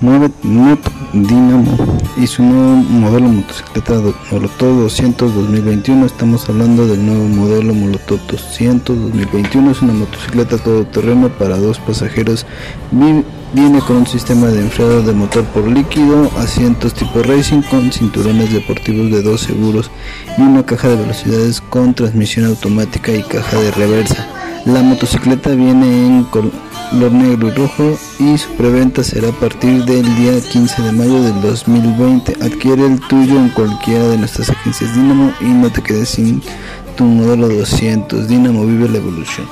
Moto Dynamo y su nuevo modelo motocicleta Molotov 200 2021. Estamos hablando del nuevo modelo Molotov 200 2021. Es una motocicleta todoterreno para dos pasajeros. Viene con un sistema de enfriado de motor por líquido, asientos tipo racing con cinturones deportivos de dos seguros y una caja de velocidades con transmisión automática y caja de reversa. La motocicleta viene en color negro y rojo y su preventa será a partir del día 15 de mayo del 2020. Adquiere el tuyo en cualquiera de nuestras agencias Dinamo y no te quedes sin tu modelo 200. Dinamo vive la evolución.